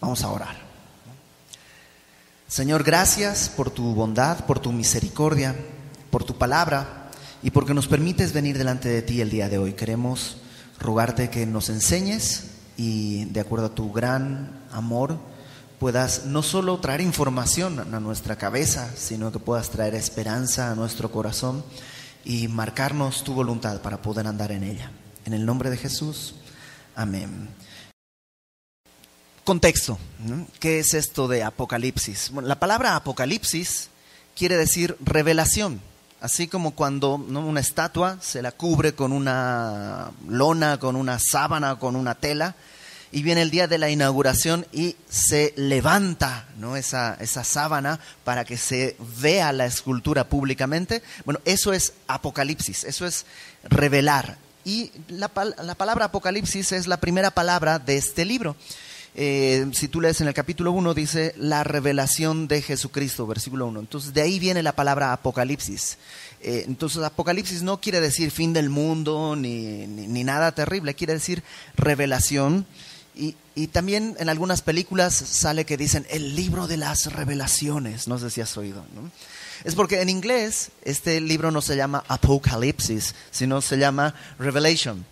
Vamos a orar. Señor, gracias por tu bondad, por tu misericordia, por tu palabra y porque nos permites venir delante de ti el día de hoy. Queremos rogarte que nos enseñes y de acuerdo a tu gran amor puedas no solo traer información a nuestra cabeza, sino que puedas traer esperanza a nuestro corazón y marcarnos tu voluntad para poder andar en ella. En el nombre de Jesús, amén. Contexto, ¿qué es esto de Apocalipsis? Bueno, la palabra Apocalipsis quiere decir revelación, así como cuando una estatua se la cubre con una lona, con una sábana, con una tela, y viene el día de la inauguración y se levanta ¿no? esa, esa sábana para que se vea la escultura públicamente. Bueno, eso es Apocalipsis, eso es revelar. Y la, la palabra Apocalipsis es la primera palabra de este libro. Eh, si tú lees en el capítulo 1, dice la revelación de Jesucristo, versículo 1. Entonces, de ahí viene la palabra Apocalipsis. Eh, entonces, Apocalipsis no quiere decir fin del mundo ni, ni nada terrible, quiere decir revelación y, también en algunas películas sale que dicen el libro de las revelaciones. No sé si has oído. Es porque en inglés este libro no se llama Apocalipsis, sino se llama Revelation.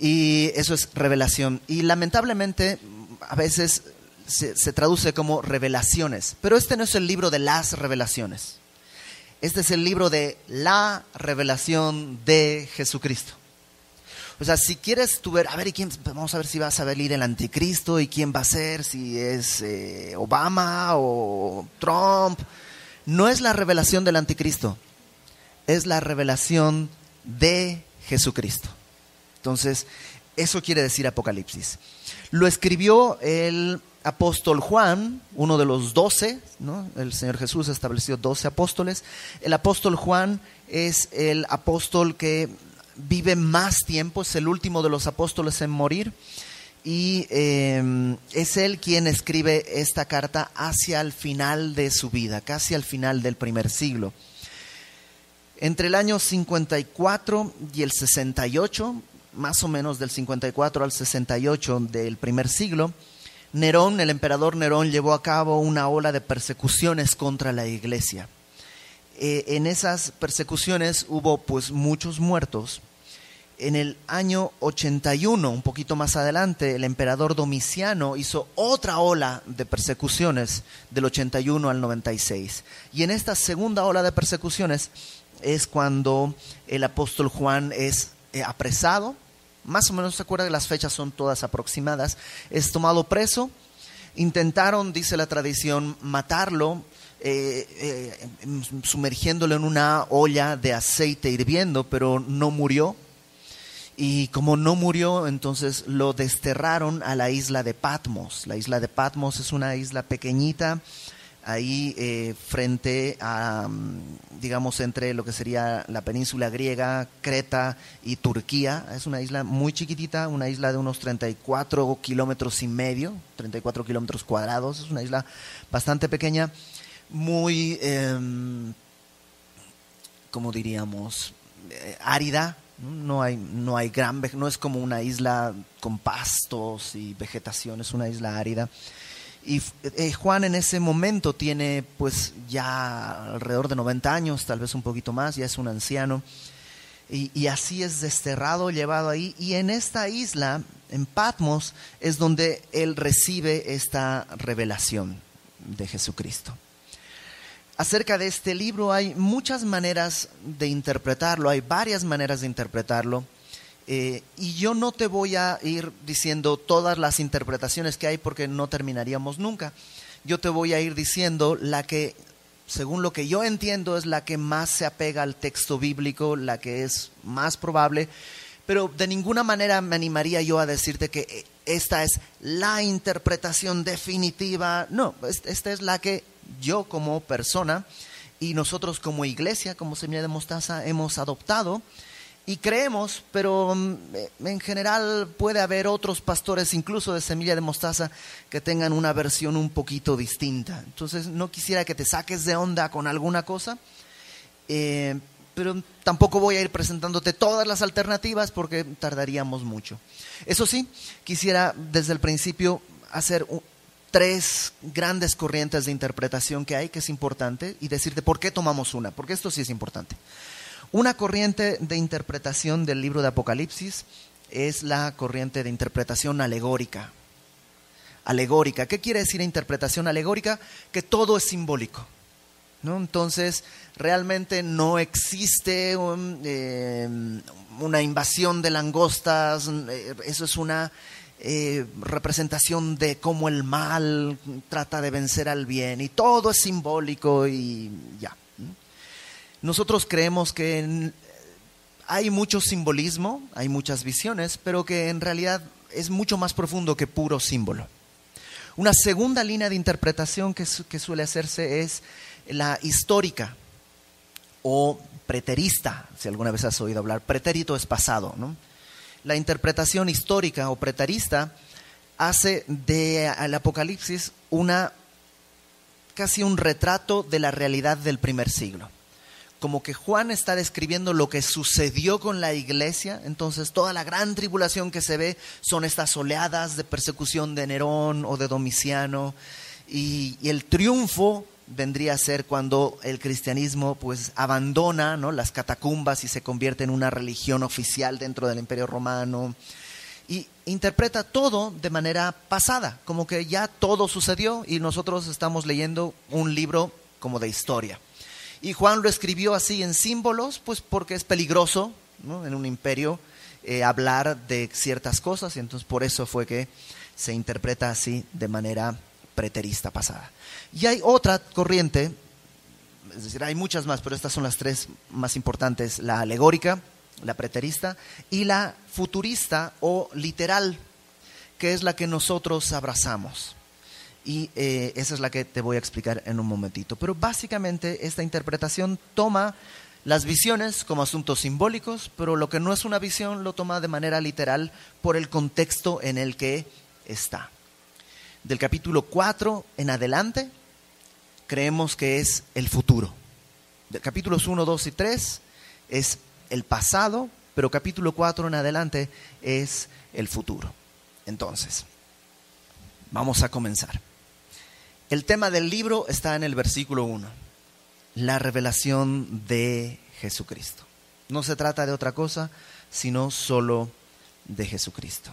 Y eso es revelación. Y lamentablemente a veces se, traduce como revelaciones. Pero este no es el libro de las revelaciones. Este es el libro de la revelación de Jesucristo. O sea, si quieres tú ver, a ver, quién? vamos a ver si vas a venir el anticristo y quién va a ser, si es eh, Obama o Trump. No es la revelación del anticristo, es la revelación de Jesucristo. Entonces, eso quiere decir Apocalipsis. Lo escribió el apóstol Juan, uno de los doce, el Señor Jesús estableció doce apóstoles. El apóstol Juan es el apóstol que vive más tiempo, es el último de los apóstoles en morir y em, es él quien escribe esta carta hacia el final de su vida, casi al final del primer siglo. Entre el año 54 y el 68, más o menos del 54 al 68 del primer siglo, Nerón, el emperador Nerón, llevó a cabo una ola de persecuciones contra la iglesia. Eh, en esas persecuciones hubo pues muchos muertos en el año 81, un poquito más adelante, el emperador Domiciano hizo otra ola de persecuciones del 81 al 96. Y en esta segunda ola de persecuciones es cuando el apóstol Juan es eh, apresado, más o menos se acuerda que las fechas son todas aproximadas, es tomado preso, intentaron, dice la tradición, matarlo, eh, eh, sumergiéndolo en una olla de aceite hirviendo, pero no murió y como no murió, entonces lo desterraron a la isla de Patmos. La isla de Patmos es una isla pequeñita, ahí eh, frente a, mm, digamos, entre lo que sería la península griega, Creta y Turquía. Es una isla muy chiquitita, una isla de unos 34 kilómetros y medio, 34 kilómetros cuadrados. Es una isla bastante pequeña, muy, eh, ¿cómo diríamos? Eh, árida, no hay, no hay gran, no es como una isla con pastos y vegetación, es una isla árida. Y eh, Juan en ese momento tiene pues ya alrededor de 90 años, tal vez un poquito más, ya es un anciano. Y, y, así es desterrado, llevado ahí. Y en esta isla, en Patmos, es donde él recibe esta revelación de Jesucristo acerca de este libro hay muchas maneras de interpretarlo, hay varias maneras de interpretarlo. Eh, y yo no te voy a ir diciendo todas las interpretaciones que hay porque no terminaríamos nunca. Yo te voy a ir diciendo la que, según lo que yo entiendo, es la que más se apega al texto bíblico, la que es más probable, pero de ninguna manera me animaría yo a decirte que eh, esta es la interpretación definitiva. No, esta es la que yo como persona y nosotros como iglesia, como Semilla de Mostaza, hemos adoptado y creemos, pero mm, en general puede haber otros pastores, incluso de Semilla de Mostaza, que tengan una versión un poquito distinta. Entonces no quisiera que te saques de onda con alguna cosa, eh, pero tampoco voy a ir presentándote todas las alternativas porque tardaríamos mucho. Eso sí, quisiera desde el principio hacer tres grandes corrientes de interpretación que hay, que es importante, y decirte por qué tomamos una, porque esto sí es importante. Una corriente de interpretación del libro de Apocalipsis es la corriente de interpretación alegórica. Alegórica. ¿Qué quiere decir interpretación alegórica? Que todo es simbólico. ¿no? Entonces, realmente no existe eh, una invasión de langostas, eh, eso es una eh, representación de cómo el mal trata de vencer al bien, y todo es simbólico y ya. Nosotros creemos que hay mucho simbolismo, hay muchas visiones, pero que en realidad es mucho más profundo que puro símbolo. Una segunda línea de interpretación que, suele hacerse es la histórica o preterista, si alguna vez has oído hablar, pretérito es pasado. La interpretación histórica o preterista hace del Apocalipsis una casi un retrato de la realidad del primer siglo. Como que Juan está describiendo lo que sucedió con la iglesia, entonces toda la gran tribulación que se ve son estas oleadas de persecución de Nerón o de Domiciano y, y el triunfo vendría a ser cuando el cristianismo pues abandona ¿no? las catacumbas y se convierte en una religión oficial dentro del imperio romano y interpreta todo de manera pasada, como que ya todo sucedió y nosotros estamos leyendo un libro como de historia. Y Juan lo escribió así en símbolos, pues porque es peligroso en un imperio eh, hablar de ciertas cosas y entonces por eso fue que se interpreta así de manera preterista pasada. Y hay otra corriente, es decir, hay muchas más, pero estas son las tres más importantes, la alegórica, la preterista y la futurista o literal, que es la que nosotros abrazamos. Y eh, esa es la que te voy a explicar en un momentito. Pero básicamente esta interpretación toma las visiones como asuntos simbólicos, pero lo que no es una visión lo toma de manera literal por el contexto en el que está del capítulo 4 en adelante, creemos que es el futuro. Del capítulos 1, 2 y 3 es el pasado, pero capítulo 4 en adelante es el futuro. Entonces, vamos a comenzar. El tema del libro está en el versículo 1, la revelación de Jesucristo. No se trata de otra cosa, sino solo de Jesucristo.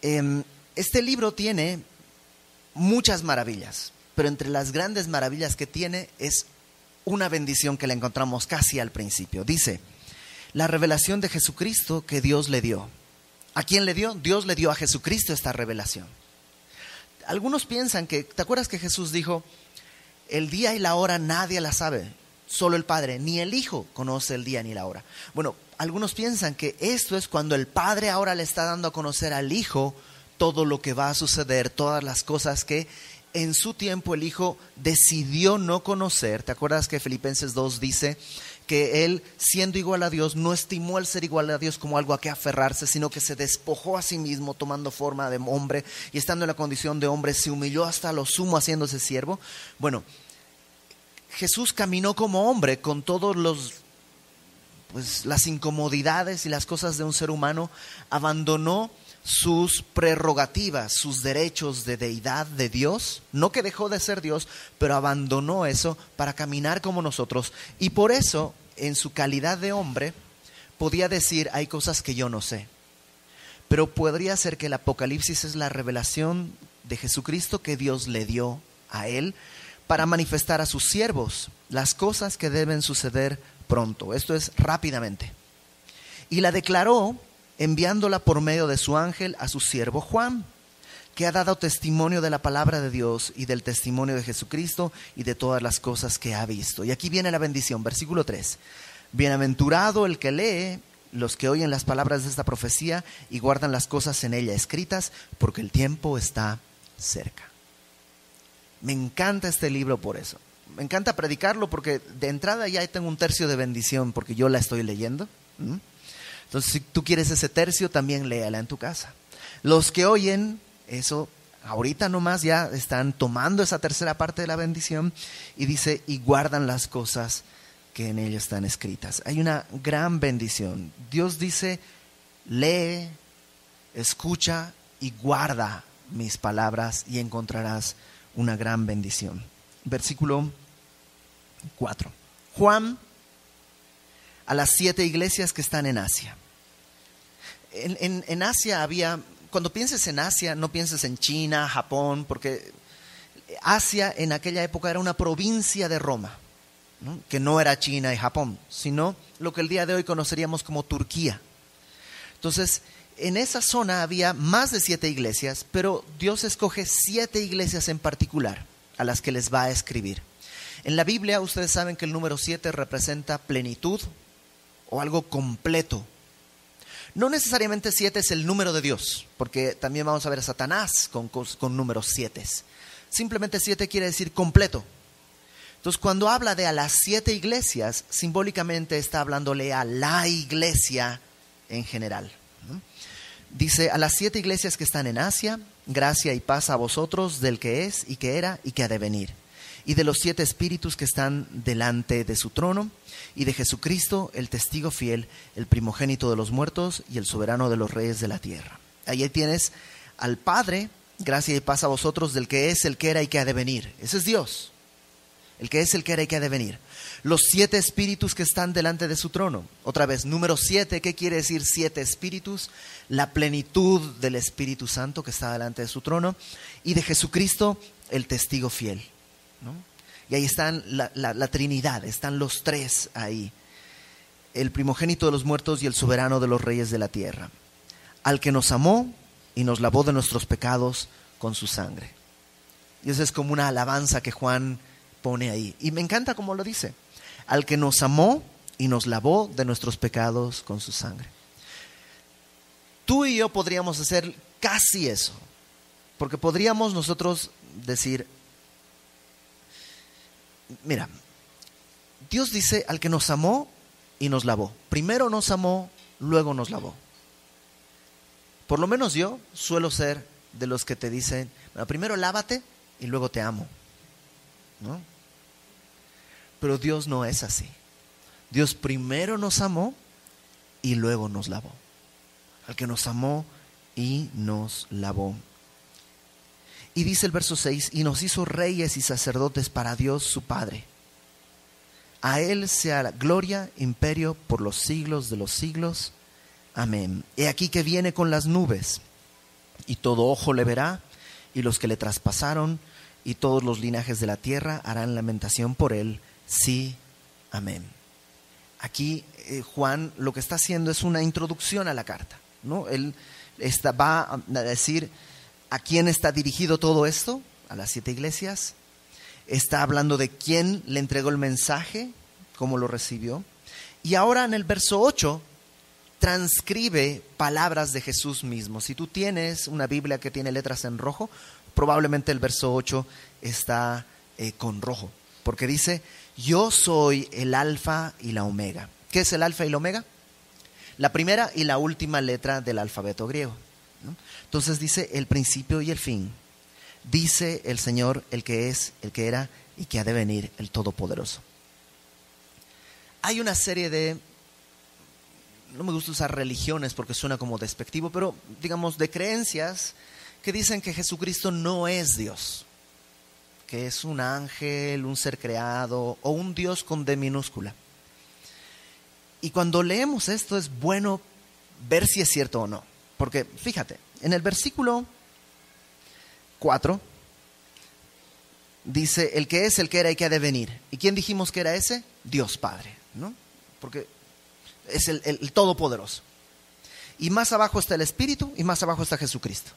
Eh, este libro tiene muchas maravillas, pero entre las grandes maravillas que tiene es una bendición que la encontramos casi al principio. Dice, la revelación de Jesucristo que Dios le dio. ¿A quién le dio? Dios le dio a Jesucristo esta revelación. Algunos piensan que, ¿te acuerdas que Jesús dijo, el día y la hora nadie la sabe, solo el Padre, ni el Hijo conoce el día ni la hora? Bueno, algunos piensan que esto es cuando el Padre ahora le está dando a conocer al Hijo todo lo que va a suceder, todas las cosas que en su tiempo el Hijo decidió no conocer. ¿Te acuerdas que Filipenses 2 dice que Él, siendo igual a Dios, no estimó el ser igual a Dios como algo a que aferrarse, sino que se despojó a sí mismo tomando forma de hombre y estando en la condición de hombre, se humilló hasta lo sumo haciéndose siervo? Bueno, Jesús caminó como hombre con todos los pues las incomodidades y las cosas de un ser humano, abandonó sus prerrogativas, sus derechos de deidad de Dios, no que dejó de ser Dios, pero abandonó eso para caminar como nosotros. Y por eso, en su calidad de hombre, podía decir, hay cosas que yo no sé. Pero podría ser que el Apocalipsis es la revelación de Jesucristo que Dios le dio a él para manifestar a sus siervos las cosas que deben suceder pronto. Esto es rápidamente. Y la declaró enviándola por medio de su ángel a su siervo Juan, que ha dado testimonio de la palabra de Dios y del testimonio de Jesucristo y de todas las cosas que ha visto. Y aquí viene la bendición, versículo 3. Bienaventurado el que lee, los que oyen las palabras de esta profecía y guardan las cosas en ella escritas, porque el tiempo está cerca. Me encanta este libro por eso. Me encanta predicarlo porque de entrada ya tengo un tercio de bendición porque yo la estoy leyendo. Entonces, si tú quieres ese tercio, también léala en tu casa. Los que oyen eso, ahorita nomás ya están tomando esa tercera parte de la bendición y dice, y guardan las cosas que en ella están escritas. Hay una gran bendición. Dios dice, lee, escucha y guarda mis palabras y encontrarás una gran bendición. Versículo 4. Juan a las siete iglesias que están en Asia. En, Asia había, cuando pienses en Asia, no pienses en China, Japón, porque Asia en aquella época era una provincia de Roma, que no era China y Japón, sino lo que el día de hoy conoceríamos como Turquía. Entonces, en esa zona había más de siete iglesias, pero Dios escoge siete iglesias en particular a las que les va a escribir. En la Biblia ustedes saben que el número siete representa plenitud o algo completo. No necesariamente siete es el número de Dios, porque también vamos a ver a Satanás con, números siete. Simplemente siete quiere decir completo. Entonces, cuando habla de a las siete iglesias, simbólicamente está hablándole a la iglesia en general. Dice, a las siete iglesias que están en Asia, gracia y paz a vosotros del que es y que era y que ha de venir, y de los siete espíritus que están delante de su trono, y de Jesucristo, el testigo fiel, el primogénito de los muertos y el soberano de los reyes de la tierra. Ahí tienes al Padre, gracia y paz a vosotros del que es, el que era y que ha de venir. Ese es Dios, el que es, el que era y que ha de venir los siete espíritus que están delante de su trono. Otra vez, número siete, ¿qué quiere decir siete espíritus? La plenitud del Espíritu Santo que está delante de su trono y de Jesucristo, el testigo fiel. Y ahí están la, la Trinidad, están los tres ahí. El primogénito de los muertos y el soberano de los reyes de la tierra. Al que nos amó y nos lavó de nuestros pecados con su sangre. Y eso es como una alabanza que Juan pone ahí. Y me encanta cómo lo dice al que nos amó y nos lavó de nuestros pecados con su sangre. Tú y yo podríamos hacer casi eso, porque podríamos nosotros decir, mira, Dios dice al que nos amó y nos lavó. Primero nos amó, luego nos lavó. Por lo menos yo suelo ser de los que te dicen, primero lávate y luego te amo. ¿No? Pero Dios no es así. Dios primero nos amó y luego nos lavó. Al que nos amó y nos lavó. Y dice el verso 6, y nos hizo reyes y sacerdotes para Dios su Padre. A Él sea gloria, imperio por los siglos de los siglos. Amén. He aquí que viene con las nubes, y todo ojo le verá, y los que le traspasaron, y todos los linajes de la tierra harán lamentación por Él sí, amén. Aquí eh, Juan lo que está haciendo es una introducción a la carta. ¿no? Él está, va a decir a quién está dirigido todo esto, a las siete iglesias. Está hablando de quién le entregó el mensaje, cómo lo recibió. Y ahora en el verso 8 transcribe palabras de Jesús mismo. Si tú tienes una Biblia que tiene letras en rojo, probablemente el verso 8 está eh, con rojo, porque dice, yo soy el alfa y la omega. ¿Qué es el alfa y la omega? La primera y la última letra del alfabeto griego. Entonces dice el principio y el fin. Dice el Señor, el que es, el que era y que ha de venir, el Todopoderoso. Hay una serie de, no me gusta usar religiones porque suena como despectivo, pero digamos de creencias que dicen que Jesucristo no es Dios que es un ángel, un ser creado o un Dios con D minúscula. Y cuando leemos esto es bueno ver si es cierto o no. Porque fíjate, en el versículo 4 dice, el que es, el que era y que ha de venir. ¿Y quién dijimos que era ese? Dios Padre, ¿no? Porque es el, el Todopoderoso. Y más abajo está el Espíritu y más abajo está Jesucristo.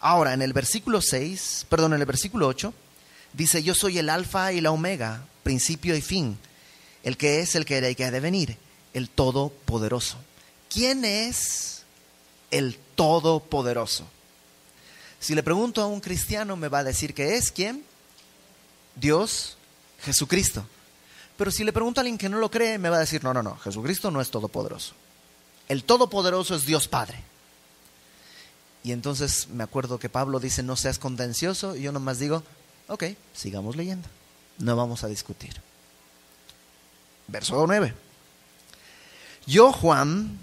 Ahora, en el versículo 6, perdón, en el versículo 8, Dice, yo soy el alfa y la omega, principio y fin, el que es, el que era y que ha de venir, el todopoderoso. ¿Quién es el todopoderoso? Si le pregunto a un cristiano, me va a decir que es quién? Dios, Jesucristo. Pero si le pregunto a alguien que no lo cree, me va a decir, no, no, no, Jesucristo no es todopoderoso. El todopoderoso es Dios Padre. Y entonces me acuerdo que Pablo dice, no seas contencioso, y yo nomás digo, Ok, sigamos leyendo. No vamos a discutir. Verso 9. Yo, Juan,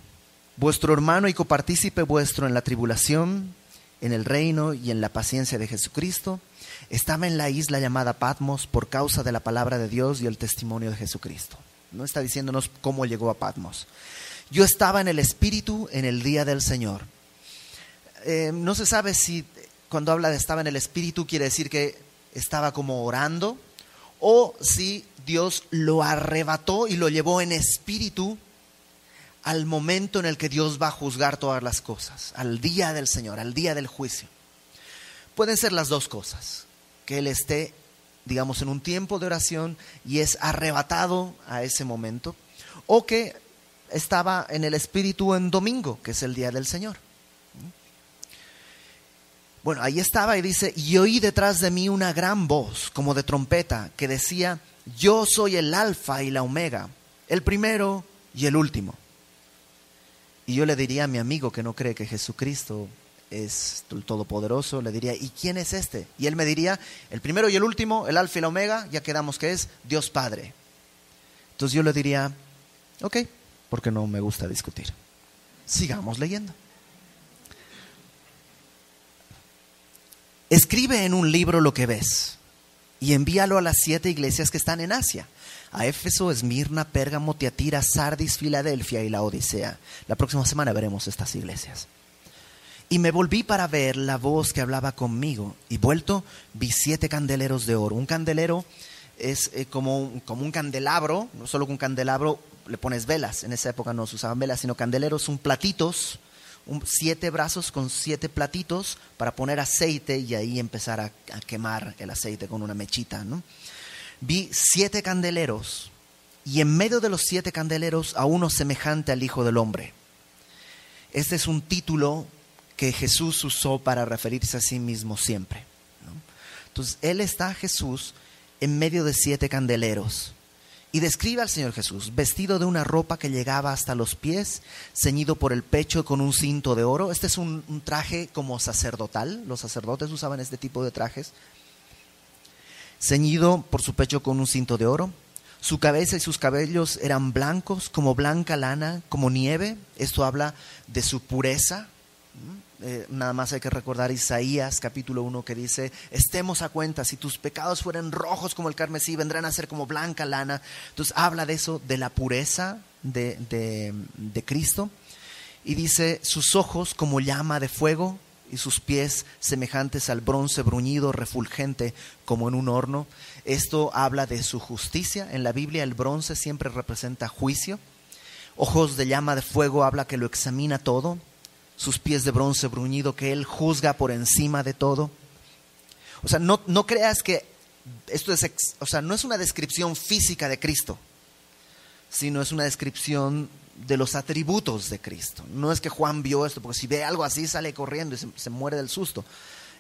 vuestro hermano y copartícipe vuestro en la tribulación, en el reino y en la paciencia de Jesucristo. Estaba en la isla llamada Patmos por causa de la palabra de Dios y el testimonio de Jesucristo. No está diciéndonos cómo llegó a Patmos. Yo estaba en el Espíritu en el día del Señor. Eh, no se sabe si cuando habla de estaba en el Espíritu quiere decir que estaba como orando o si Dios lo arrebató y lo llevó en espíritu al momento en el que Dios va a juzgar todas las cosas, al día del Señor, al día del juicio. Pueden ser las dos cosas, que Él esté, digamos, en un tiempo de oración y es arrebatado a ese momento, o que estaba en el Espíritu en domingo, que es el día del Señor. Bueno, ahí estaba y dice, y oí detrás de mí una gran voz, como de trompeta, que decía, yo soy el alfa y la omega, el primero y el último. Y yo le diría a mi amigo que no cree que Jesucristo es el Todopoderoso, le diría, ¿y quién es este? Y él me diría, el primero y el último, el alfa y la omega, ya quedamos que es Dios Padre. Entonces yo le diría, ok, porque no me gusta discutir. Sigamos leyendo. Escribe en un libro lo que ves y envíalo a las siete iglesias que están en Asia a Éfeso, Esmirna, Pérgamo, Tiatira, Sardis, Filadelfia y la Odisea. La próxima semana veremos estas iglesias. Y me volví para ver la voz que hablaba conmigo, y vuelto vi siete candeleros de oro. Un candelero es eh, como, como un candelabro, no solo con un candelabro le pones velas, en esa época no se usaban velas, sino candeleros son platitos, siete brazos con siete platitos para poner aceite y ahí empezar a quemar el aceite con una mechita. ¿no? Vi siete candeleros y en medio de los siete candeleros a uno semejante al Hijo del Hombre. Este es un título que Jesús usó para referirse a sí mismo siempre. Entonces, Él está, Jesús, en medio de siete candeleros. Y describe al Señor Jesús, vestido de una ropa que llegaba hasta los pies, ceñido por el pecho con un cinto de oro. Este es un, un traje como sacerdotal. Los sacerdotes usaban este tipo de trajes ceñido por su pecho con un cinto de oro. Su cabeza y sus cabellos eran blancos, como blanca lana, como nieve. Esto habla de su pureza. Eh, nada más hay que recordar Isaías capítulo 1 que dice, estemos a cuenta, si tus pecados fueran rojos como el carmesí, vendrán a ser como blanca lana. Entonces habla de eso, de la pureza de, de Cristo. Y dice, sus ojos como llama de fuego, y sus pies semejantes al bronce bruñido, refulgente como en un horno. Esto habla de su justicia. En la Biblia el bronce siempre representa juicio. Ojos de llama de fuego habla que lo examina todo. Sus pies de bronce bruñido que él juzga por encima de todo. O sea, no, no creas que esto es, o sea, no es una descripción física de Cristo, sino es una descripción de los atributos de Cristo. No es que Juan vio esto, porque si ve algo así sale corriendo y se, muere del susto.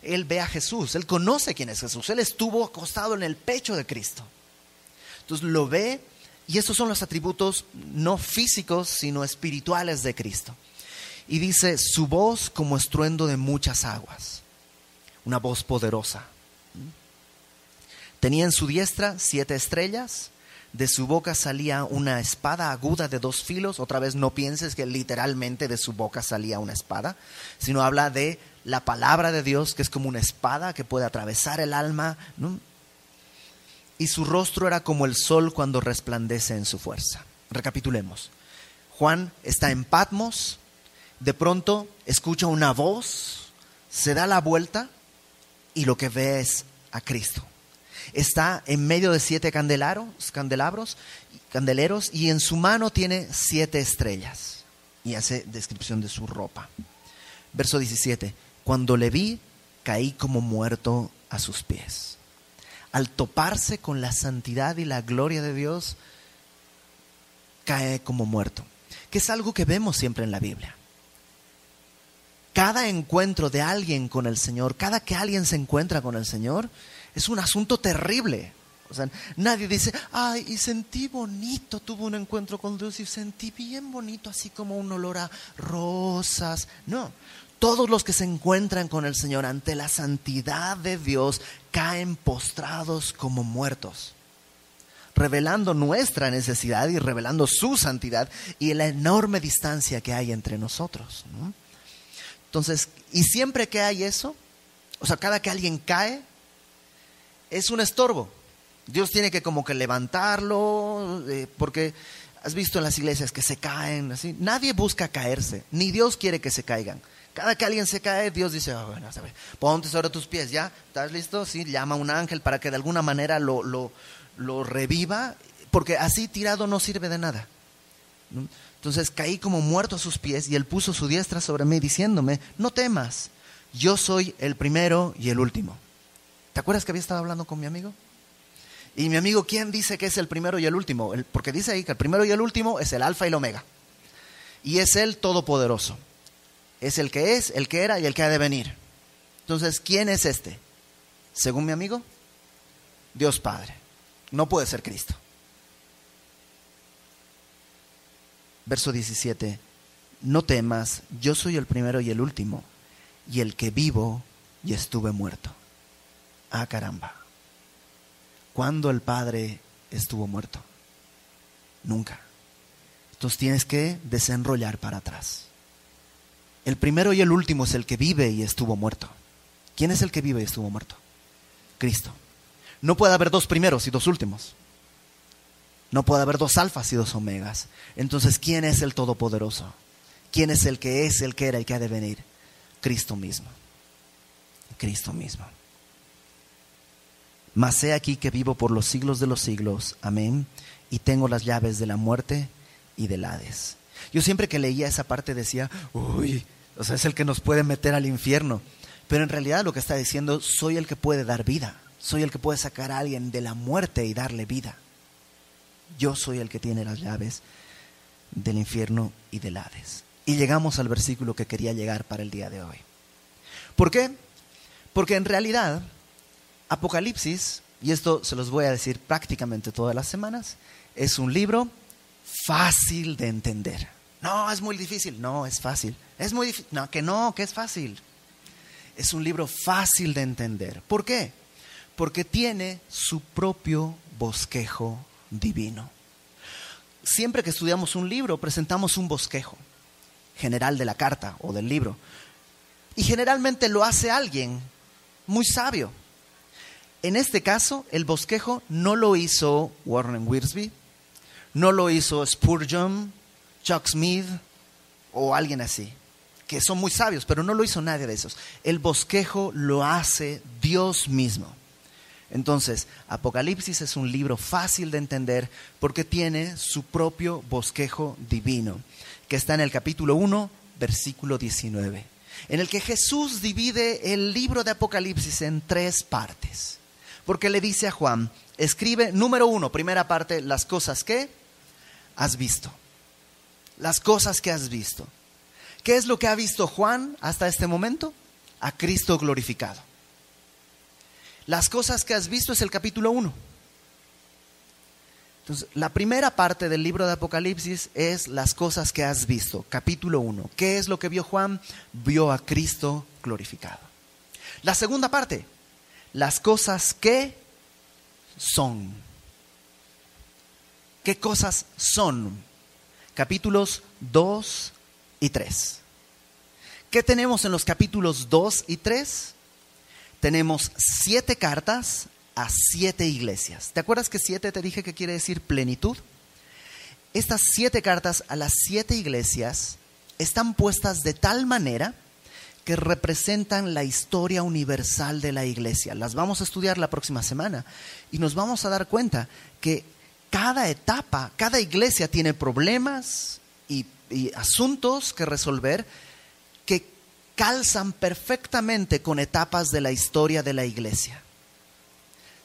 Él ve a Jesús, él conoce quién es Jesús, él estuvo acostado en el pecho de Cristo. Entonces lo ve y estos son los atributos no físicos, sino espirituales de Cristo. Y dice, su voz como estruendo de muchas aguas, una voz poderosa. Tenía en su diestra siete estrellas de su boca salía una espada aguda de dos filos. Otra vez no pienses que literalmente de su boca salía una espada, sino habla de la palabra de Dios, que es como una espada que puede atravesar el alma. Y su rostro era como el sol cuando resplandece en su fuerza. Recapitulemos. Juan está en Patmos, de pronto escucha una voz, se da la vuelta y lo que ve es a Cristo está en medio de siete candelabros, candelabros, candeleros y en su mano tiene siete estrellas. Y hace descripción de su ropa. Verso 17. Cuando le vi, caí como muerto a sus pies. Al toparse con la santidad y la gloria de Dios, cae como muerto. Que es algo que vemos siempre en la Biblia cada encuentro de alguien con el Señor, cada que alguien se encuentra con el Señor, es un asunto terrible. O sea, nadie dice, ay, y sentí bonito, tuve un encuentro con Dios y sentí bien bonito, así como un olor a rosas. No, todos los que se encuentran con el Señor ante la santidad de Dios caen postrados como muertos, revelando nuestra necesidad y revelando su santidad y la enorme distancia que hay entre nosotros. Entonces, y siempre que hay eso, o sea, cada que alguien cae, es un estorbo. Dios tiene que como que levantarlo, eh, porque has visto en las iglesias que se caen, así. Nadie busca caerse, ni Dios quiere que se caigan. Cada que alguien se cae, Dios dice, oh, bueno, ponte sobre tus pies, ¿ya? ¿Estás listo? Sí, llama a un ángel para que de alguna manera lo, lo, lo reviva, porque así tirado no sirve de nada. Entonces caí como muerto a sus pies y él puso su diestra sobre mí diciéndome, no temas, yo soy el primero y el último. ¿Te acuerdas que había estado hablando con mi amigo? Y mi amigo, ¿quién dice que es el primero y el último? porque dice ahí que el primero y el último es el alfa y el omega. Y es el todopoderoso. Es el que es, el que era y el que ha de venir. Entonces, ¿quién es este? Según mi amigo, Dios Padre. No puede ser Cristo. Verso 17. No temas, yo soy el primero y el último, y el que vivo y estuve muerto. Ah, caramba. ¿Cuándo el Padre estuvo muerto? Nunca. Entonces tienes que desenrollar para atrás. El primero y el último es el que vive y estuvo muerto. ¿Quién es el que vive y estuvo muerto? Cristo. No puede haber dos primeros y dos últimos. No puede haber dos alfas y dos omegas. Entonces, ¿quién es el Todopoderoso? ¿Quién es el que es, el que era y que ha de venir? Cristo mismo. Cristo mismo. Mas he aquí que vivo por los siglos de los siglos. Amén. Y tengo las llaves de la muerte y del Hades. Yo siempre que leía esa parte decía, uy, o sea, es el que nos puede meter al infierno. Pero en realidad lo que está diciendo, soy el que puede dar vida. Soy el que puede sacar a alguien de la muerte y darle vida. Yo soy el que tiene las llaves del infierno y del Hades. Y llegamos al versículo que quería llegar para el día de hoy. ¿Por qué? Porque en realidad Apocalipsis, y esto se los voy a decir prácticamente todas las semanas, es un libro fácil de entender. No, es muy difícil. No, es fácil. Es muy difícil. No, que no, que es fácil. Es un libro fácil de entender. ¿Por qué? Porque tiene su propio bosquejo divino. Siempre que estudiamos un libro, presentamos un bosquejo general de la carta o del libro. Y generalmente lo hace alguien muy sabio. En este caso, el bosquejo no lo hizo Warren Wiersbe, no lo hizo Spurgeon, Chuck Smith o alguien así, que son muy sabios, pero no lo hizo nadie de esos. El bosquejo lo hace Dios mismo. Entonces, Apocalipsis es un libro fácil de entender porque tiene su propio bosquejo divino, que está en el capítulo 1, versículo 19, en el que Jesús divide el libro de Apocalipsis en tres partes porque le dice a Juan, escribe, número uno, primera parte, las cosas que has visto. Las cosas que has visto. ¿Qué es lo que ha visto Juan hasta este momento? A Cristo glorificado. Las cosas que has visto es el capítulo 1. Entonces, la primera parte del libro de Apocalipsis es las cosas que has visto, capítulo 1. ¿Qué es lo que vio Juan? Vio a Cristo glorificado. La segunda parte, las cosas que son. ¿Qué cosas son? Capítulos 2 y 3. ¿Qué tenemos en los capítulos 2 y 3? Tenemos siete cartas a siete iglesias. ¿Te acuerdas que siete te dije que quiere decir plenitud? Estas siete cartas a las siete iglesias están puestas de tal manera que representan la historia universal de la iglesia. Las vamos a estudiar la próxima semana y nos vamos a dar cuenta que cada etapa, cada iglesia tiene problemas y, asuntos que resolver que calzan perfectamente con etapas de la historia de la iglesia.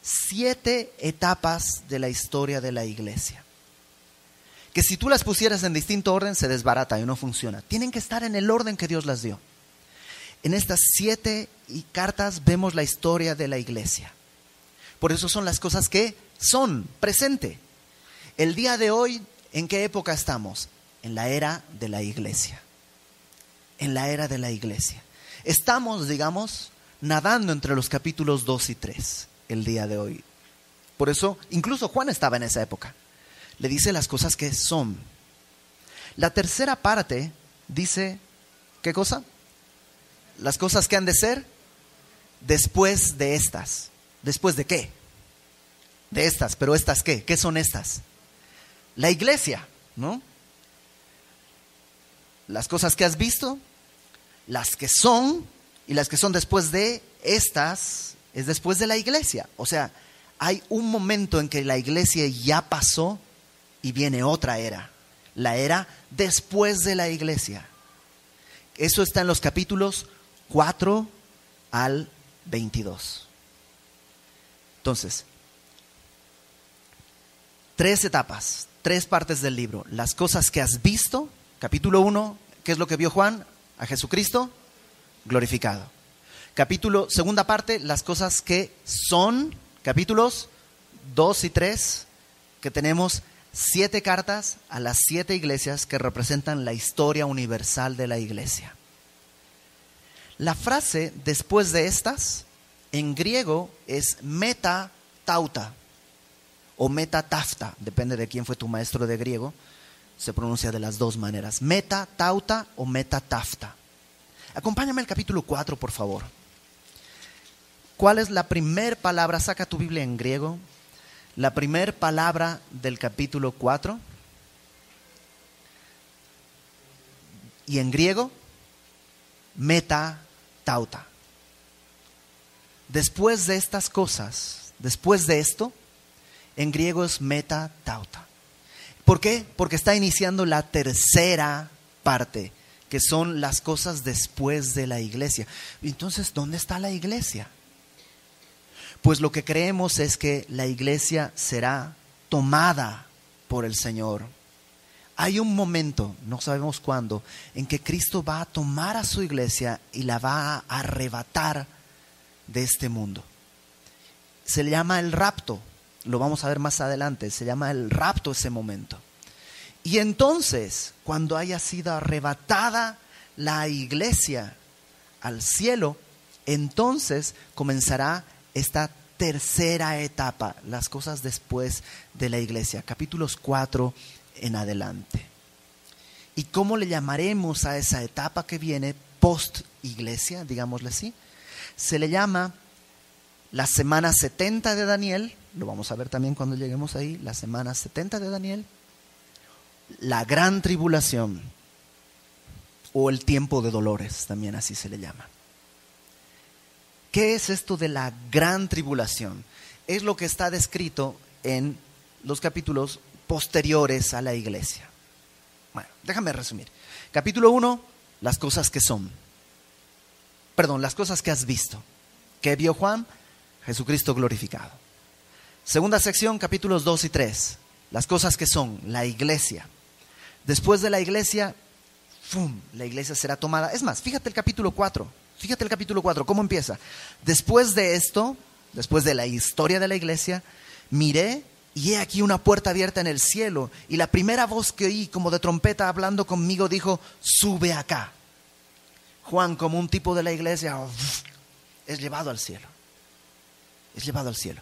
Siete etapas de la historia de la iglesia que si tú las pusieras en distinto orden se desbarata y no funciona. Tienen que estar en el orden que Dios las dio. En estas siete cartas vemos la historia de la iglesia. Por eso son las cosas que son presente. El día de hoy, ¿en qué época estamos? En la era de la iglesia. En la era de la iglesia. Estamos, digamos, nadando entre los capítulos 2 y 3 el día de hoy. Por eso, incluso Juan estaba en esa época. Le dice las cosas que son. La tercera parte dice, ¿qué cosa? Las cosas que han de ser después de estas. ¿Después de qué? De estas, pero estas qué? ¿Qué son estas? La iglesia, ¿no? Las cosas que has visto, las que son y las que son después de estas, es después de la iglesia. O sea, hay un momento en que la iglesia ya pasó y viene otra era. La era después de la iglesia. Eso está en los capítulos 4 al 22. Entonces, tres etapas, tres partes del libro. Las cosas que has visto, capítulo 1, ¿qué es lo que vio Juan? A Jesucristo glorificado. Capítulo, segunda parte, las cosas que son, capítulos 2 y 3, que tenemos siete cartas a las siete iglesias que representan la historia universal de la iglesia. La frase después de estas, en griego, es meta tauta o meta tafta, depende de quién fue tu maestro de griego, se pronuncia de las dos maneras, meta tauta o meta tafta. Acompáñame al capítulo 4, por favor. ¿Cuál es la primera palabra? Saca tu Biblia en griego. La primera palabra del capítulo 4. Y en griego, meta Después de estas cosas, después de esto, en griego es meta tauta. ¿Por qué? Porque está iniciando la tercera parte, que son las cosas después de la iglesia. Entonces, ¿dónde está la iglesia? Pues lo que creemos es que la iglesia será tomada por el Señor. Hay un momento, no sabemos cuándo, en que Cristo va a tomar a su iglesia y la va a arrebatar de este mundo. Se le llama el rapto, lo vamos a ver más adelante, se llama el rapto ese momento. Y entonces, cuando haya sido arrebatada la iglesia al cielo, entonces comenzará esta tercera etapa, las cosas después de la iglesia, capítulos 4 en adelante. ¿Y cómo le llamaremos a esa etapa que viene post iglesia, digámosle así? Se le llama la semana 70 de Daniel, lo vamos a ver también cuando lleguemos ahí, la semana 70 de Daniel, la gran tribulación o el tiempo de dolores, también así se le llama. ¿Qué es esto de la gran tribulación? Es lo que está descrito en los capítulos posteriores a la iglesia. Bueno, déjame resumir. Capítulo 1, las cosas que son. Perdón, las cosas que has visto. ¿Qué vio Juan? Jesucristo glorificado. Segunda sección, capítulos 2 y 3. Las cosas que son, la iglesia. Después de la iglesia, ¡fum! La iglesia será tomada. Es más, fíjate el capítulo 4. Fíjate el capítulo 4, ¿cómo empieza? Después de esto, después de la historia de la iglesia, miré y he aquí una puerta abierta en el cielo. Y la primera voz que oí, como de trompeta hablando conmigo, dijo, sube acá. Juan, como un tipo de la iglesia, es llevado al cielo. Es llevado al cielo.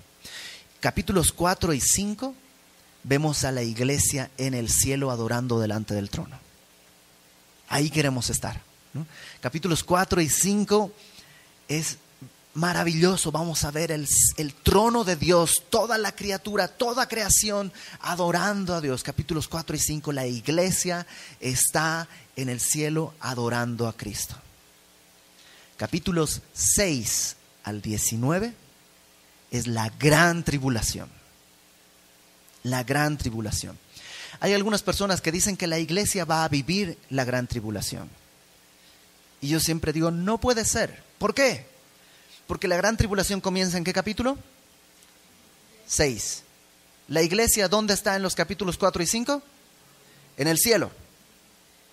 Capítulos 4 y 5, vemos a la iglesia en el cielo adorando delante del trono. Ahí queremos estar. Capítulos 4 y 5 es maravilloso. Vamos a ver el, trono de Dios, toda la criatura, toda creación adorando a Dios. Capítulos 4 y 5, la iglesia está en el cielo adorando a Cristo. Capítulos 6 al 19 es la gran tribulación. La gran tribulación. Hay algunas personas que dicen que la iglesia va a vivir la gran tribulación. Y yo siempre digo, no puede ser. ¿Por qué? Porque la gran tribulación comienza en qué capítulo? 6. ¿La iglesia dónde está en los capítulos 4 y 5? En el cielo.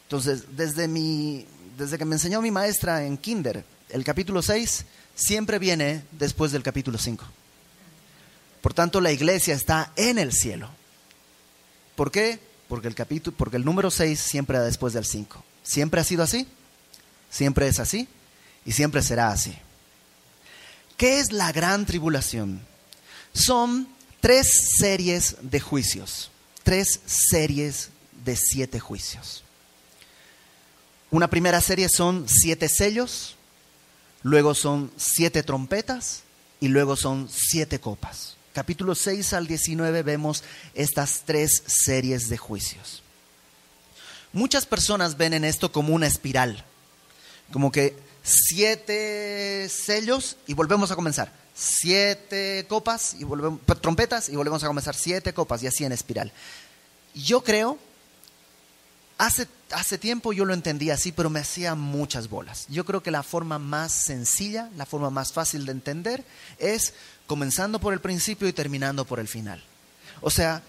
Entonces, desde, mi, desde que me enseñó mi maestra en Kinder, el capítulo 6 siempre viene después del capítulo 5. Por tanto, la iglesia está en el cielo. ¿Por qué? Porque el, capítulo, porque el número 6 siempre da después del 5. ¿Siempre ha sido así? Siempre es así y siempre será así. ¿Qué es la gran tribulación? Son tres series de juicios, tres series de siete juicios. Una primera serie son siete sellos, luego son siete trompetas y luego son siete copas. Capítulo 6 al 19 vemos estas tres series de juicios. Muchas personas ven en esto como una espiral, como que siete sellos y volvemos a comenzar. Siete copas y volvemos, trompetas y volvemos a comenzar. Siete copas y así en espiral. Yo creo, hace, hace tiempo yo lo entendía así, pero me hacía muchas bolas. Yo creo que la forma más sencilla, la forma más fácil de entender es comenzando por el principio y terminando por el final. O sea,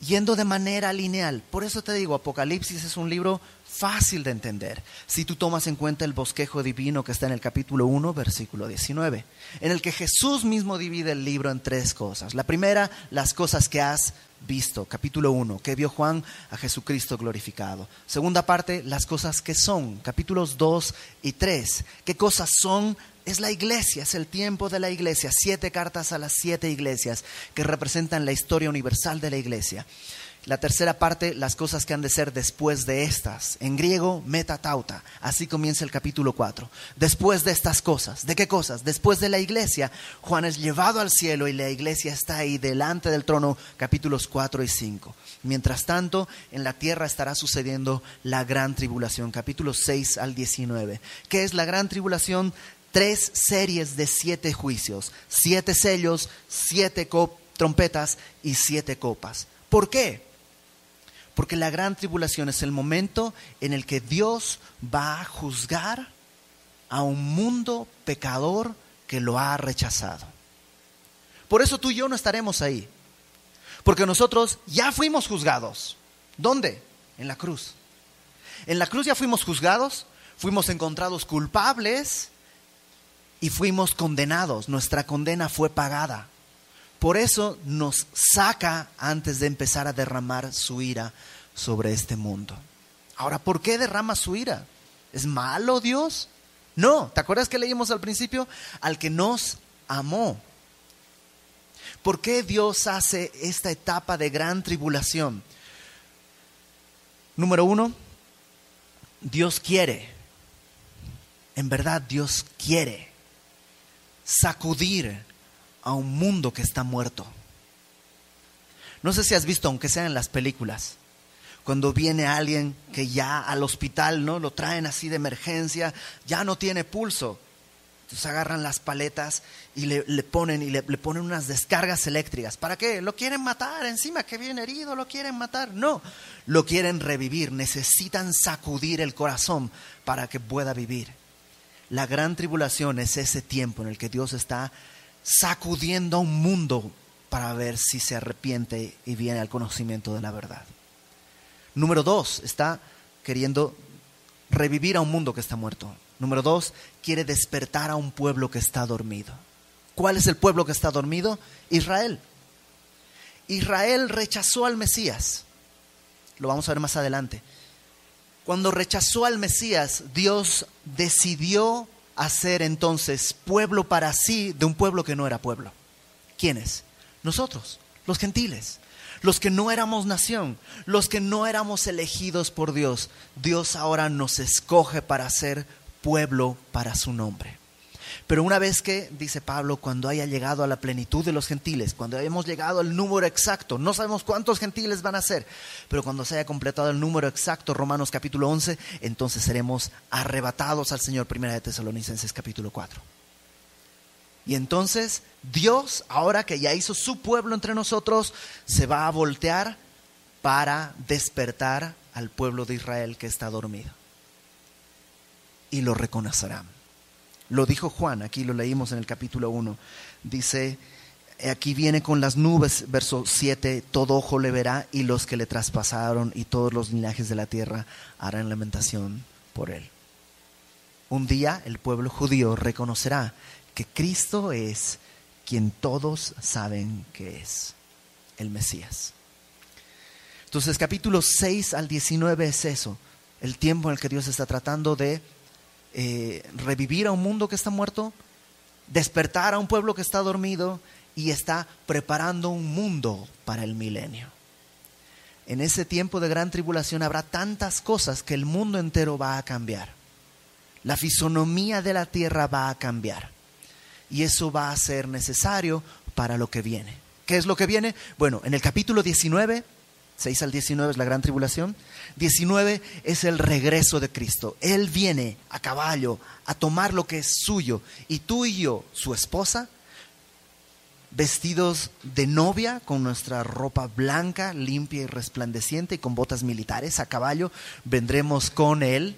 yendo de manera lineal. Por eso te digo, Apocalipsis es un libro fácil de entender si tú tomas en cuenta el bosquejo divino que está en el capítulo 1, versículo 19, en el que Jesús mismo divide el libro en tres cosas. La primera, las cosas que has visto, capítulo 1, que vio Juan a Jesucristo glorificado. Segunda parte, las cosas que son, capítulos 2 y 3. ¿Qué cosas son? Es la iglesia, es el tiempo de la iglesia. Siete cartas a las siete iglesias que representan la historia universal de la iglesia. La tercera parte, las cosas que han de ser después de estas. En griego, metatauta. Así comienza el capítulo 4. Después de estas cosas. ¿De qué cosas? Después de la iglesia, Juan es llevado al cielo y la iglesia está ahí delante del trono, capítulos 4 y 5. Mientras tanto, en la tierra estará sucediendo la gran tribulación, capítulos 6 al 19. ¿Qué es la gran tribulación? Tres series de siete juicios, siete sellos, siete trompetas y siete copas. ¿Por qué? Porque la gran tribulación es el momento en el que Dios va a juzgar a un mundo pecador que lo ha rechazado. Por eso tú y yo no estaremos ahí. Porque nosotros ya fuimos juzgados. ¿Dónde? En la cruz. En la cruz ya fuimos juzgados, fuimos encontrados culpables y fuimos condenados. Nuestra condena fue pagada. Por eso nos saca antes de empezar a derramar su ira sobre este mundo. Ahora, ¿por qué derrama su ira? ¿Es malo Dios? No, ¿te acuerdas que leímos al principio? Al que nos amó. ¿Por qué Dios hace esta etapa de gran tribulación? Número uno, Dios quiere, en verdad Dios quiere sacudir a un mundo que está muerto. No sé si has visto, aunque sea en las películas, cuando viene alguien que ya al hospital, ¿no? Lo traen así de emergencia, ya no tiene pulso. Entonces agarran las paletas y le, ponen y le, le, ponen unas descargas eléctricas. ¿Para qué? Lo quieren matar encima, que viene herido, lo quieren matar. No, lo quieren revivir. Necesitan sacudir el corazón para que pueda vivir. La gran tribulación es ese tiempo en el que Dios está sacudiendo a un mundo para ver si se arrepiente y viene al conocimiento de la verdad. Número dos, está queriendo revivir a un mundo que está muerto. Número dos, quiere despertar a un pueblo que está dormido. ¿Cuál es el pueblo que está dormido? Israel. Israel rechazó al Mesías. Lo vamos a ver más adelante. Cuando rechazó al Mesías, Dios decidió hacer entonces pueblo para sí de un pueblo que no era pueblo. ¿Quiénes? Nosotros, los gentiles, los que no éramos nación, los que no éramos elegidos por Dios. Dios ahora nos escoge para ser pueblo para su nombre. Pero una vez que, dice Pablo, cuando haya llegado a la plenitud de los gentiles, cuando hayamos llegado al número exacto, no sabemos cuántos gentiles van a ser, pero cuando se haya completado el número exacto, Romanos capítulo 11, entonces seremos arrebatados al Señor, primera de Tesalonicenses capítulo 4. Y entonces Dios, ahora que ya hizo su pueblo entre nosotros, se va a voltear para despertar al pueblo de Israel que está dormido. Y lo reconocerán. Lo dijo Juan, aquí lo leímos en el capítulo 1. Dice, aquí viene con las nubes, verso 7, todo ojo le verá y los que le traspasaron y todos los linajes de la tierra harán lamentación por él. Un día el pueblo judío reconocerá que Cristo es quien todos saben que es, el Mesías. Entonces capítulo 6 al 19 es eso, el tiempo en el que Dios está tratando de eh, revivir a un mundo que está muerto, despertar a un pueblo que está dormido y está preparando un mundo para el milenio. En ese tiempo de gran tribulación habrá tantas cosas que el mundo entero va a cambiar. La fisonomía de la tierra va a cambiar. Y eso va a ser necesario para lo que viene. ¿Qué es lo que viene? Bueno, en el capítulo 19, 6 al 19 es la gran tribulación, 19 es el regreso de Cristo. Él viene a caballo a tomar lo que es suyo. Y tú y yo, su esposa, vestidos de novia, con nuestra ropa blanca, limpia y resplandeciente, y con botas militares a caballo, vendremos con Él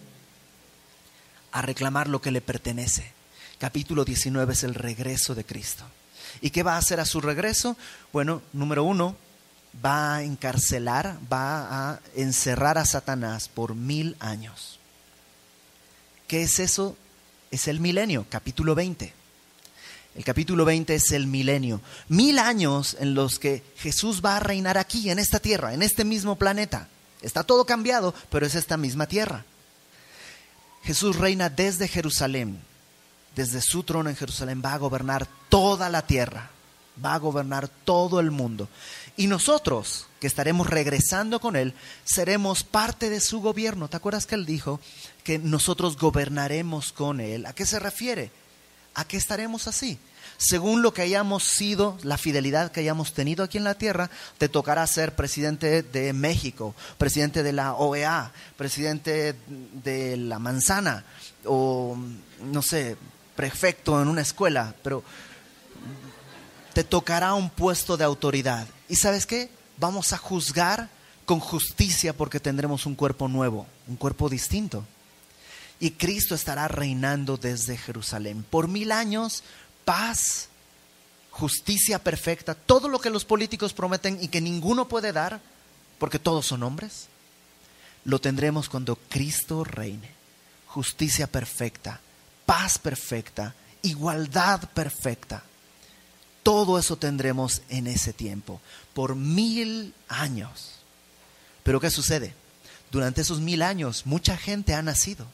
a reclamar lo que le pertenece. Capítulo 19 es el regreso de Cristo. ¿Y qué va a hacer a su regreso? Bueno, número uno, va a encarcelar, va a encerrar a Satanás por mil años. ¿Qué es eso? Es el milenio, capítulo 20. El capítulo 20 es el milenio. Mil años en los que Jesús va a reinar aquí, en esta tierra, en este mismo planeta. Está todo cambiado, pero es esta misma tierra. Jesús reina desde Jerusalén. Desde su trono en Jerusalén va a gobernar toda la tierra. Va a gobernar todo el mundo. Y nosotros, que estaremos regresando con Él, seremos parte de su gobierno. ¿Te acuerdas que Él dijo que nosotros gobernaremos con Él? ¿A qué se refiere? ¿A qué estaremos así? Según lo que hayamos sido, la fidelidad que hayamos tenido aquí en la tierra, te tocará ser presidente de México, presidente de la OEA, presidente de la manzana, o no sé, prefecto en una escuela, pero te tocará un puesto de autoridad. ¿Y sabes qué? Vamos a juzgar con justicia porque tendremos un cuerpo nuevo, un cuerpo distinto y Cristo estará reinando desde Jerusalén. Por mil años, paz, justicia perfecta, todo lo que los políticos prometen y que ninguno puede dar, porque todos son hombres, lo tendremos cuando Cristo reine. Justicia perfecta, paz perfecta, igualdad perfecta. Todo eso tendremos en ese tiempo, por mil años. Pero ¿qué sucede? Durante esos mil años mucha gente ha nacido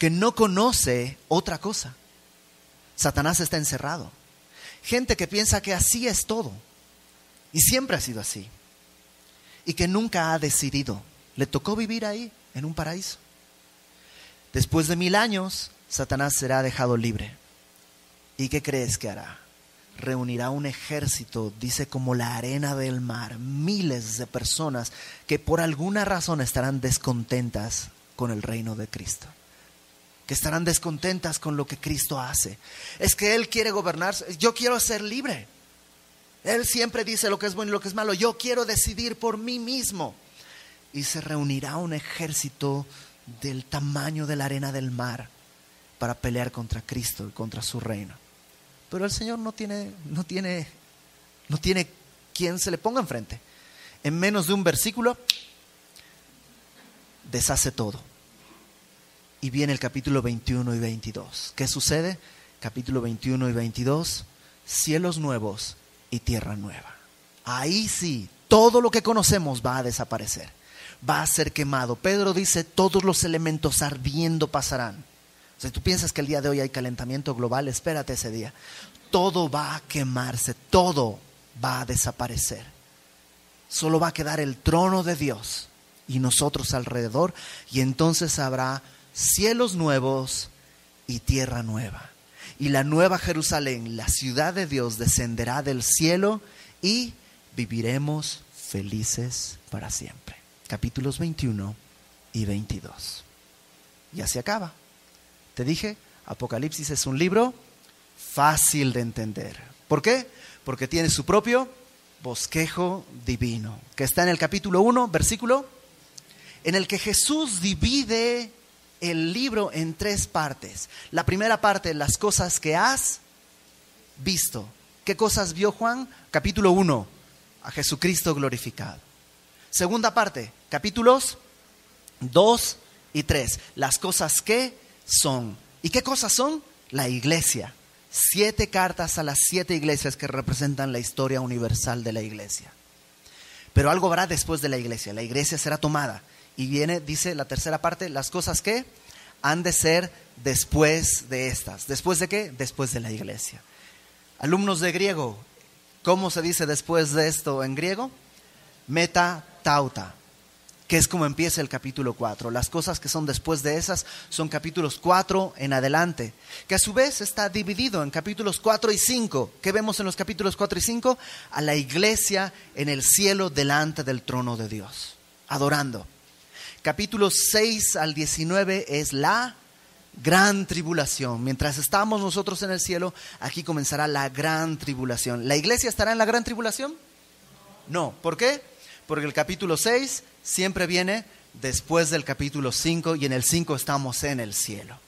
que no conoce otra cosa. Satanás está encerrado. Gente que piensa que así es todo. Y siempre ha sido así. Y que nunca ha decidido. Le tocó vivir ahí, en un paraíso. Después de mil años, Satanás será dejado libre. ¿Y qué crees que hará? Reunirá un ejército, dice como la arena del mar, miles de personas que por alguna razón estarán descontentas con el reino de Cristo que estarán descontentas con lo que Cristo hace. Es que Él quiere gobernar, yo quiero ser libre. Él siempre dice lo que es bueno y lo que es malo, yo quiero decidir por mí mismo. Y se reunirá un ejército del tamaño de la arena del mar para pelear contra Cristo y contra su reino. Pero el Señor no tiene, no tiene, no tiene quien se le ponga enfrente. En menos de un versículo, deshace todo y viene el capítulo 21 y 22. ¿Qué sucede? Capítulo 21 y 22, cielos nuevos y tierra nueva. Ahí sí, todo lo que conocemos va a desaparecer, va a ser quemado. Pedro dice, todos los elementos ardiendo pasarán. Si tú piensas que el día de hoy hay calentamiento global, espérate ese día. Todo va a quemarse, todo va a desaparecer. Solo va a quedar el trono de Dios y nosotros alrededor y entonces habrá cielos nuevos y tierra nueva. Y la nueva Jerusalén, la ciudad de Dios, descenderá del cielo y viviremos felices para siempre. Capítulos 21 y 22. Y así acaba. Te dije, Apocalipsis es un libro fácil de entender. ¿Por qué? Porque tiene su propio bosquejo divino, que está en el capítulo 1, versículo, en el que Jesús divide el libro en tres partes. La primera parte, las cosas que has visto. ¿Qué cosas vio Juan? Capítulo 1, a Jesucristo glorificado. Segunda parte, capítulos 2 y 3, las cosas que son. ¿Y qué cosas son? La iglesia. Siete cartas a las siete iglesias que representan la historia universal de la iglesia. Pero algo habrá después de la iglesia. La iglesia será tomada y viene, dice la tercera parte, las cosas que han de ser después de estas. ¿Después de qué? Después de la iglesia. Alumnos de griego, ¿cómo se dice después de esto en griego? Meta tauta. Que es como empieza el capítulo 4. Las cosas que son después de esas son capítulos 4 en adelante, que a su vez está dividido en capítulos 4 y 5. ¿Qué vemos en los capítulos 4 y 5? A la iglesia en el cielo delante del trono de Dios, adorando. Capítulos 6 al 19 es la gran tribulación. Mientras estamos nosotros en el cielo, aquí comenzará la gran tribulación. ¿La iglesia estará en la gran tribulación? No. ¿Por qué? Porque el capítulo 6 siempre viene después del capítulo 5 y en el 5 estamos en el cielo.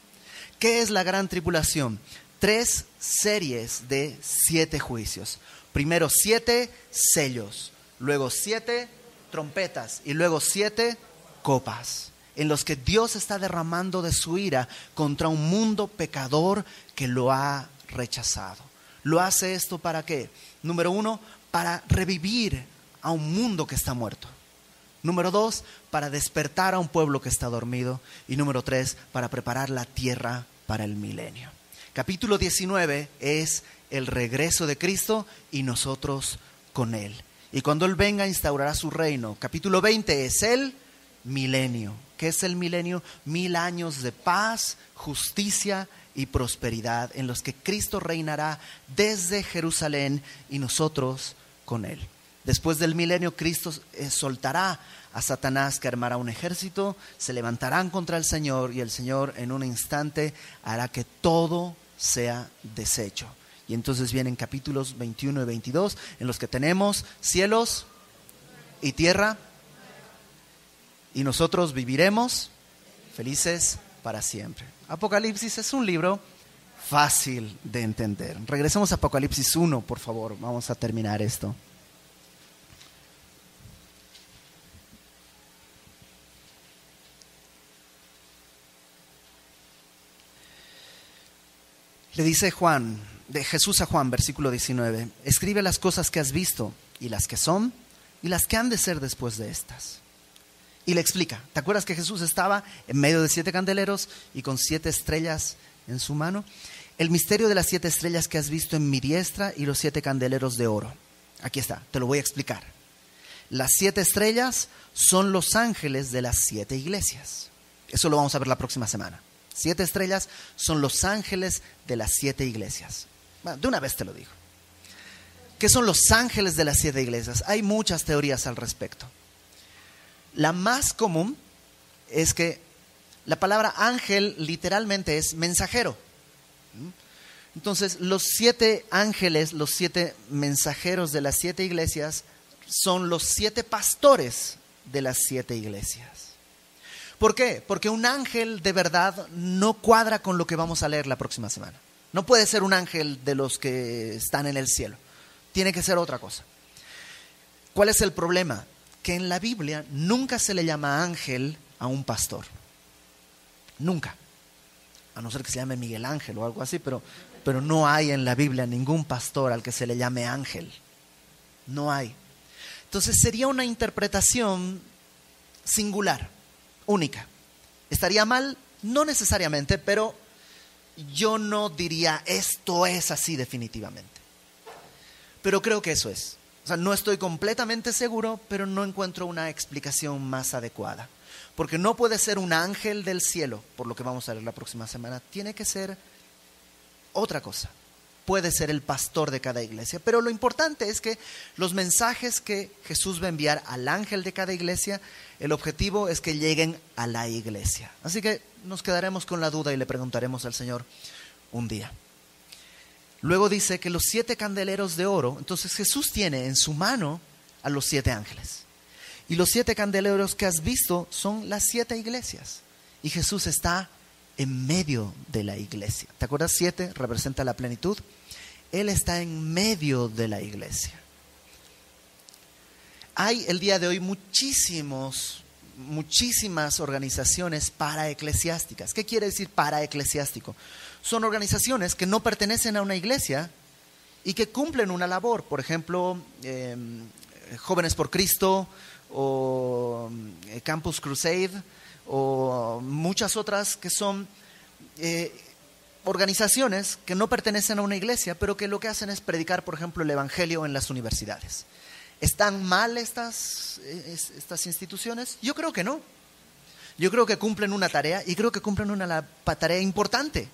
¿Qué es la gran tribulación? Tres series de siete juicios. Primero siete sellos, luego siete trompetas y luego siete copas en los que Dios está derramando de su ira contra un mundo pecador que lo ha rechazado. ¿Lo hace esto para qué? Número uno, para revivir a un mundo que está muerto. Número dos, para despertar a un pueblo que está dormido. Y número tres, para preparar la tierra para el milenio. Capítulo 19 es el regreso de Cristo y nosotros con Él. Y cuando Él venga instaurará su reino. Capítulo 20 es el milenio. ¿Qué es el milenio? Mil años de paz, justicia y prosperidad en los que Cristo reinará desde Jerusalén y nosotros con Él. Después del milenio, Cristo eh, soltará a Satanás que armará un ejército, se levantarán contra el Señor y el Señor en un instante hará que todo sea deshecho. Y entonces vienen capítulos 21 y 22 en los que tenemos cielos y tierra y nosotros viviremos felices para siempre. Apocalipsis es un libro fácil de entender. Regresemos a Apocalipsis 1, por favor. Vamos a terminar esto. Le dice Juan, de Jesús a Juan, versículo 19, escribe las cosas que has visto y las que son y las que han de ser después de estas. Y le explica, ¿te acuerdas que Jesús estaba en medio de siete candeleros y con siete estrellas en su mano? El misterio de las siete estrellas que has visto en mi diestra y los siete candeleros de oro. Aquí está, te lo voy a explicar. Las siete estrellas son los ángeles de las siete iglesias. Eso lo vamos a ver la próxima semana. Siete estrellas son los ángeles de las siete iglesias. de una vez te lo digo. ¿Qué son los ángeles de las siete iglesias? Hay muchas teorías al respecto. La más común es que la palabra ángel literalmente es mensajero. Entonces, los siete ángeles, los siete mensajeros de las siete iglesias, son los siete pastores de las siete iglesias. ¿Por qué? Porque un ángel de verdad no cuadra con lo que vamos a leer la próxima semana. No puede ser un ángel de los que están en el cielo. Tiene que ser otra cosa. ¿Cuál es el problema? Que en la Biblia nunca se le llama ángel a un pastor. Nunca. A no ser que se llame Miguel Ángel o algo así, pero, pero no hay en la Biblia ningún pastor al que se le llame ángel. No hay. Entonces sería una interpretación singular única. ¿Estaría mal? No necesariamente, pero yo no diría esto es así definitivamente. Pero creo que eso es. O sea, no estoy completamente seguro, pero no encuentro una explicación más adecuada. Porque no puede ser un ángel del cielo, por lo que vamos a ver la próxima semana. Tiene que ser otra cosa puede ser el pastor de cada iglesia. Pero lo importante es que los mensajes que Jesús va a enviar al ángel de cada iglesia, el objetivo es que lleguen a la iglesia. Así que nos quedaremos con la duda y le preguntaremos al Señor un día. Luego dice que los siete candeleros de oro, entonces Jesús tiene en su mano a los siete ángeles. Y los siete candeleros que has visto son las siete iglesias. Y Jesús está en medio de la iglesia. ¿Te acuerdas? Siete representa la plenitud. Él está en medio de la iglesia. Hay el día de hoy muchísimos, muchísimas organizaciones paraeclesiásticas. ¿Qué quiere decir paraeclesiástico? Son organizaciones que no pertenecen a una iglesia y que cumplen una labor. Por ejemplo, em, Jóvenes por Cristo o eh, Campus Crusade o muchas otras que son eh, organizaciones que no pertenecen a una iglesia, pero que lo que hacen es predicar, por ejemplo, el Evangelio en las universidades. ¿Están mal estas, estas instituciones? Yo creo que no. Yo creo que cumplen una tarea y creo que cumplen una tarea importante.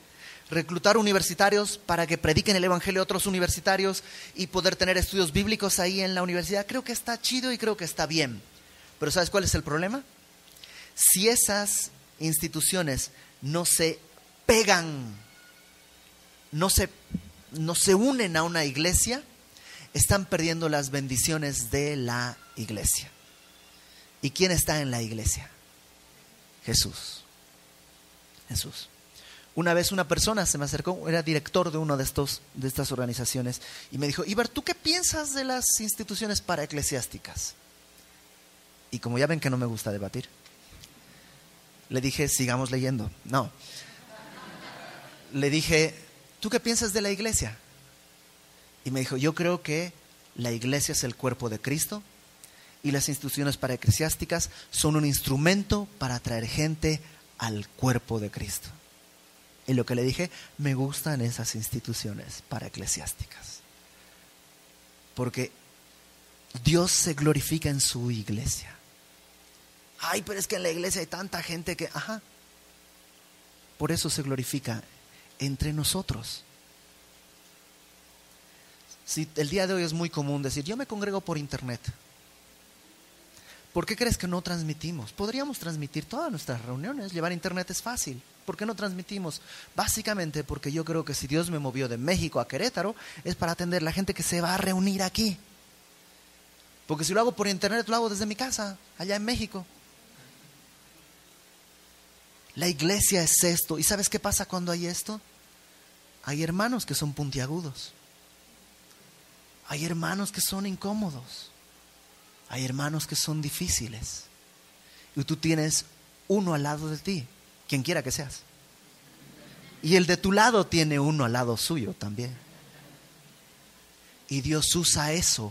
Reclutar universitarios para que prediquen el Evangelio a otros universitarios y poder tener estudios bíblicos ahí en la universidad. Creo que está chido y creo que está bien. Pero ¿sabes cuál es el problema? Si esas instituciones no se pegan, no se, no se unen a una iglesia, están perdiendo las bendiciones de la iglesia. ¿Y quién está en la iglesia? Jesús. Jesús. Una vez una persona se me acercó, era director de una de, estos, de estas organizaciones, y me dijo, Ibar, ¿tú qué piensas de las instituciones paraeclesiásticas? Y como ya ven que no me gusta debatir, le dije, sigamos leyendo. No. Le dije, ¿tú qué piensas de la iglesia? Y me dijo, yo creo que la iglesia es el cuerpo de Cristo y las instituciones para eclesiásticas son un instrumento para atraer gente al cuerpo de Cristo. Y lo que le dije, me gustan esas instituciones para eclesiásticas. Porque Dios se glorifica en su iglesia. Ay, pero es que en la iglesia hay tanta gente que, ajá. Por eso se glorifica entre nosotros. Si el día de hoy es muy común decir, yo me congrego por internet. ¿Por qué crees que no transmitimos? Podríamos transmitir todas nuestras reuniones, llevar internet es fácil. ¿Por qué no transmitimos? Básicamente porque yo creo que si Dios me movió de México a Querétaro es para atender a la gente que se va a reunir aquí. Porque si lo hago por internet, lo hago desde mi casa, allá en México. La iglesia es esto. ¿Y sabes qué pasa cuando hay esto? Hay hermanos que son puntiagudos. Hay hermanos que son incómodos. Hay hermanos que son difíciles. Y tú tienes uno al lado de ti, quien quiera que seas. Y el de tu lado tiene uno al lado suyo también. Y Dios usa eso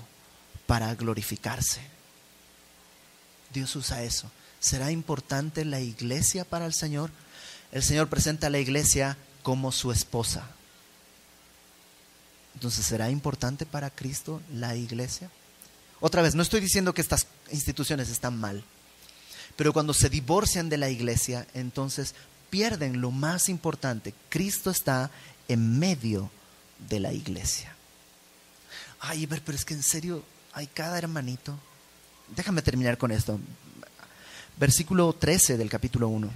para glorificarse. Dios usa eso. ¿Será importante la iglesia para el Señor? El Señor presenta a la iglesia como su esposa. Entonces, ¿será importante para Cristo la iglesia? Otra vez, no estoy diciendo que estas instituciones están mal, pero cuando se divorcian de la iglesia, entonces pierden lo más importante. Cristo está en medio de la iglesia. Ay, pero es que en serio hay cada hermanito. Déjame terminar con esto versículo 13 del capítulo 1.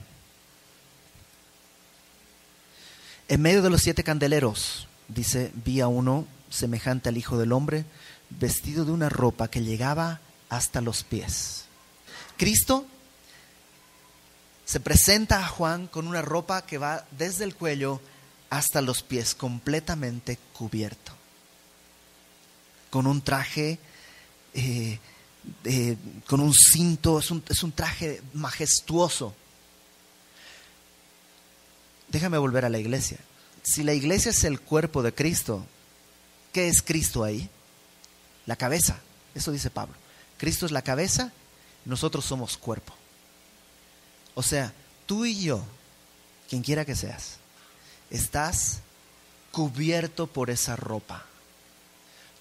En medio de los siete candeleros, dice, vi a uno semejante al Hijo del Hombre, vestido de una ropa que llegaba hasta los pies. Cristo se presenta a Juan con una ropa que va desde el cuello hasta los pies, completamente cubierto, con un traje eh, con un cinto, es un, es un traje majestuoso. Déjame volver a la iglesia. Si la iglesia es el cuerpo de Cristo, ¿qué es Cristo ahí? La cabeza. Eso dice Pablo. Cristo es la cabeza, nosotros somos cuerpo. O sea, tú y yo, quien quiera que seas, estás cubierto por esa ropa.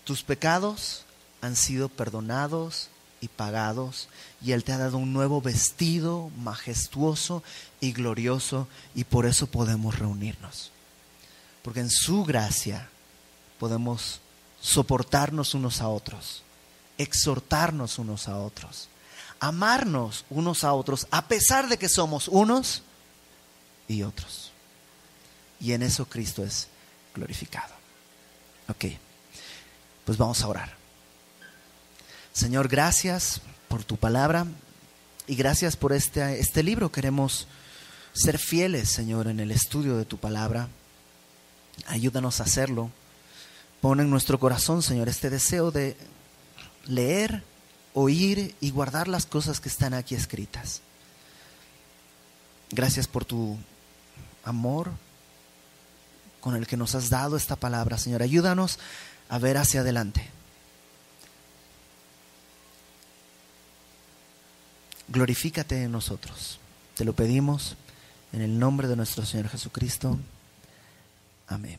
Tus pecados han sido perdonados y pagados, y Él te ha dado un nuevo vestido majestuoso y glorioso, y por eso podemos reunirnos. Porque en su gracia podemos soportarnos unos a otros, exhortarnos unos a otros, amarnos unos a otros, a pesar de que somos unos y otros. Y en eso Cristo es glorificado. Ok, pues vamos a orar. Señor, gracias por tu palabra y gracias por este, este libro. Queremos ser fieles, Señor, en el estudio de tu palabra. Ayúdanos a hacerlo. Pon en nuestro corazón, Señor, este deseo de leer, oír y guardar las cosas que están aquí escritas. Gracias por tu amor con el que nos has dado esta palabra, Señor. Ayúdanos a ver hacia adelante. Glorifícate en nosotros. Te lo pedimos en el nombre de nuestro Señor Jesucristo. Amén.